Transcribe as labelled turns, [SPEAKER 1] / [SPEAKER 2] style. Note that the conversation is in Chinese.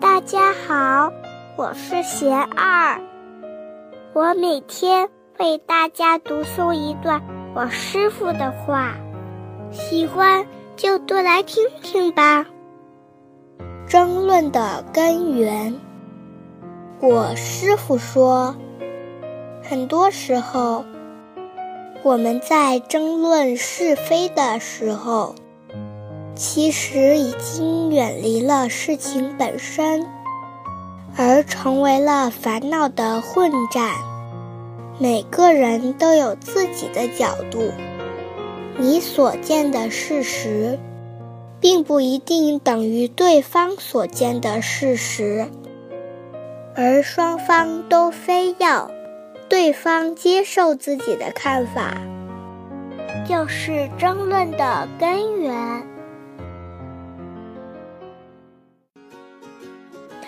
[SPEAKER 1] 大家好，我是贤二，我每天为大家读诵一段我师傅的话，喜欢就多来听听吧。争论的根源，我师傅说，很多时候我们在争论是非的时候。其实已经远离了事情本身，而成为了烦恼的混战。每个人都有自己的角度，你所见的事实，并不一定等于对方所见的事实，而双方都非要对方接受自己的看法，就是争论的根源。